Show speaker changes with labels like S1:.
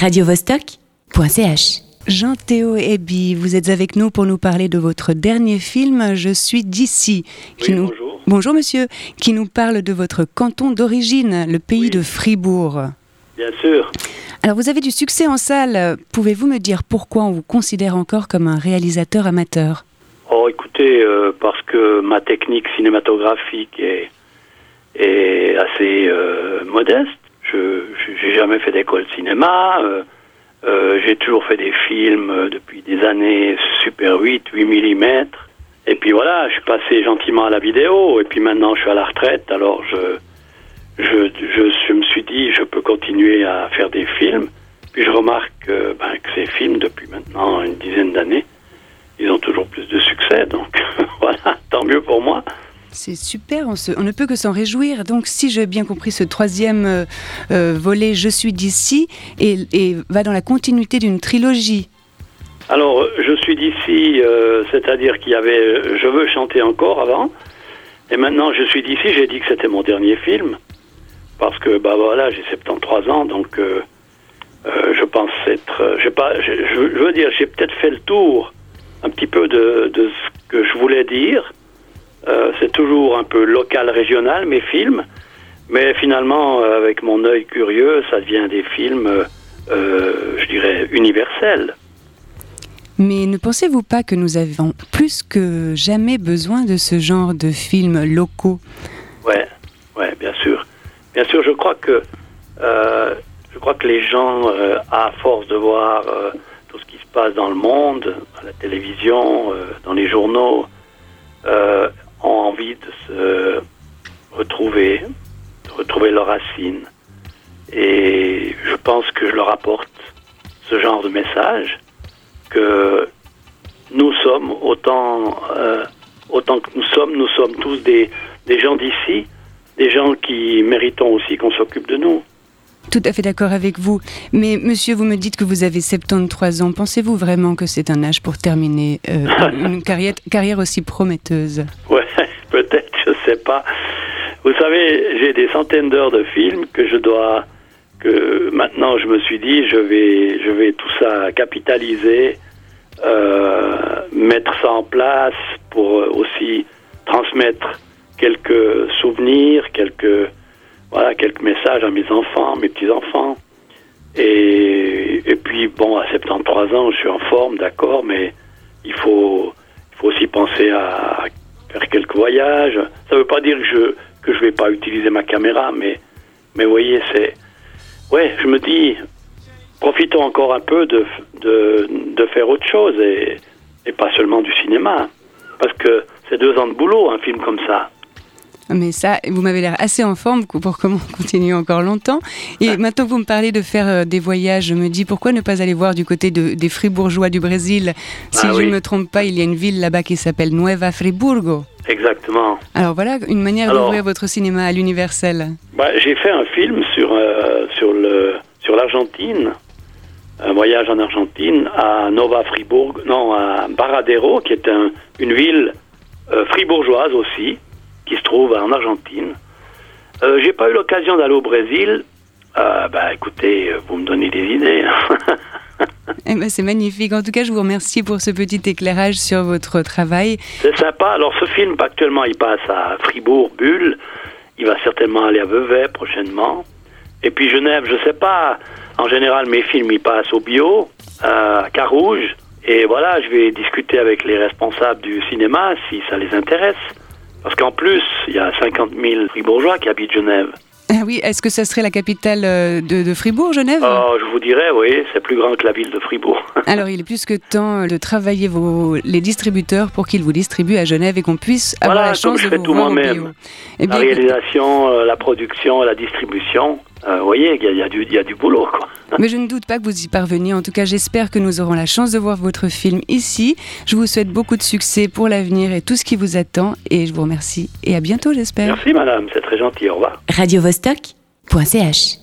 S1: radiovostok.ch.
S2: Jean-Théo Ebi, vous êtes avec nous pour nous parler de votre dernier film Je suis d'ici.
S3: Oui, bonjour.
S2: Bonjour monsieur, qui nous parle de votre canton d'origine, le pays
S3: Oui.
S2: de Fribourg.
S3: Bien sûr.
S2: Alors vous avez du succès en salle. Pouvez-vous me dire pourquoi on vous considère encore comme un réalisateur amateur?
S3: Oh, écoutez, euh, parce que ma technique cinématographique est, est assez euh, modeste. Je j'ai jamais fait d'école de cinéma. euh, euh, j'ai toujours fait des films euh, depuis des années Super 8, 8 mm. Et puis voilà, je suis passé gentiment à la vidéo. Et puis maintenant, je suis à la retraite. Alors je je, je, me suis dit, je peux continuer à faire des films. Puis je remarque ben, que ces films, depuis maintenant une dizaine d'années, ils ont toujours plus de succès. Donc voilà, tant mieux pour moi.
S2: C'est super, on, ne peut que s'en réjouir. Donc si j'ai bien compris, ce troisième euh, euh, volet Je suis d'ici et, va dans la continuité d'une trilogie.
S3: Alors, je suis d'ici, euh, c'est-à-dire qu'il y avait Je veux chanter encore avant. Et maintenant, je suis d'ici, j'ai dit que c'était mon dernier film. Parce que, bah voilà, j'ai 73 ans, donc je pense être. je, veux dire, j'ai peut-être fait le tour un petit peu de ce que je voulais dire. Euh, c'est toujours un peu local, régional, mes films. Mais finalement, euh, avec mon œil curieux, ça devient des films, euh, je dirais, universels.
S2: Mais ne pensez-vous pas que nous avons plus que jamais besoin de ce genre de films locaux?
S3: Ouais, ouais, bien sûr. Bien sûr, je crois que euh, je crois que les gens, euh, à force de voir euh, tout ce qui se passe dans le monde, à la télévision, dans les journaux, ont envie de se retrouver, de retrouver leurs racines. Et je pense que je leur apporte ce genre de message que nous sommes autant euh, autant que nous sommes, nous sommes tous des, des gens d'ici, des gens qui méritons aussi qu'on s'occupe de nous.
S2: Tout à fait d'accord avec vous. Mais monsieur, vous me dites que vous avez 73 ans. Pensez-vous vraiment que c'est un âge pour terminer euh, une carrière, carrière aussi prometteuse?
S3: Pas. Vous savez, j'ai des centaines d'heures de films que je dois, que maintenant je me suis dit, je vais, je vais tout ça capitaliser, euh, mettre ça en place pour aussi transmettre quelques souvenirs, quelques, voilà, quelques messages à mes enfants, mes petits-enfants. Et, et puis, bon, à 73 ans, je suis en forme, d'accord, mais il faut, il faut aussi penser à quelques voyages. Ça ne veut pas dire que je que je vais pas utiliser ma caméra, mais mais vous voyez, c'est ouais, je me dis profitons encore un peu de de, de faire autre chose et, et pas seulement du cinéma, parce que c'est deux ans de boulot un film comme ça.
S2: Mais ça, vous m'avez l'air assez en forme pour comment continuer encore longtemps. Et maintenant que vous me parlez de faire euh, des voyages, je me dis pourquoi ne pas aller voir du côté de- des Fribourgeois du Brésil? Si
S3: Ah
S2: je
S3: oui.
S2: ne me trompe pas, il y a une ville là-bas qui s'appelle Nueva Friburgo.
S3: Exactement.
S2: Alors voilà une manière d'ouvrir votre cinéma à l'universel.
S3: Bah, j'ai fait un film sur euh, sur le sur l'Argentine, un voyage en Argentine à Nova Fribourg, non à Baradero, qui est un- une ville euh, fribourgeoise aussi, qui se trouve en Argentine. Euh, j'ai pas eu l'occasion d'aller au Brésil. Euh, bah écoutez, euh, vous me donnez des idées.
S2: Eh ben, c'est magnifique. En tout cas, je vous remercie pour ce petit éclairage sur votre travail.
S3: C'est sympa. Alors ce film, actuellement, il passe à Fribourg, Bulle. Il va certainement aller à Vevey prochainement. Et puis Genève, je sais pas. En général, mes films, ils passent au Bio, à Carouge. Et voilà, je vais discuter avec les responsables du cinéma si ça les intéresse. Parce qu'en plus, il y a 50 000 fribourgeois qui habitent Genève.
S2: Ah oui, est-ce que ça serait la capitale euh, de, de Fribourg, Genève
S3: Oh, je vous dirais, oui, c'est plus grand que la ville de Fribourg.
S2: Alors, il est plus que temps euh, de travailler vos, les distributeurs pour qu'ils vous distribuent à Genève et qu'on puisse avoir
S3: Voilà,
S2: la
S3: comme
S2: chance
S3: je
S2: de
S3: fais
S2: vous
S3: tout moi-même.
S2: Eh
S3: la
S2: bien,
S3: réalisation, euh, la production, la distribution. Euh, vous voyez, il y, a- y du- il y a du boulot, quoi.
S2: mais je ne doute pas que vous y parveniez. En tout cas, j'espère que nous aurons la chance de voir votre film ici. Je vous souhaite beaucoup de succès pour l'avenir et tout ce qui vous attend. Et je vous remercie. Et à bientôt, j'espère.
S3: Merci, madame, c'est très gentil. Au revoir.
S1: radiovostok.ch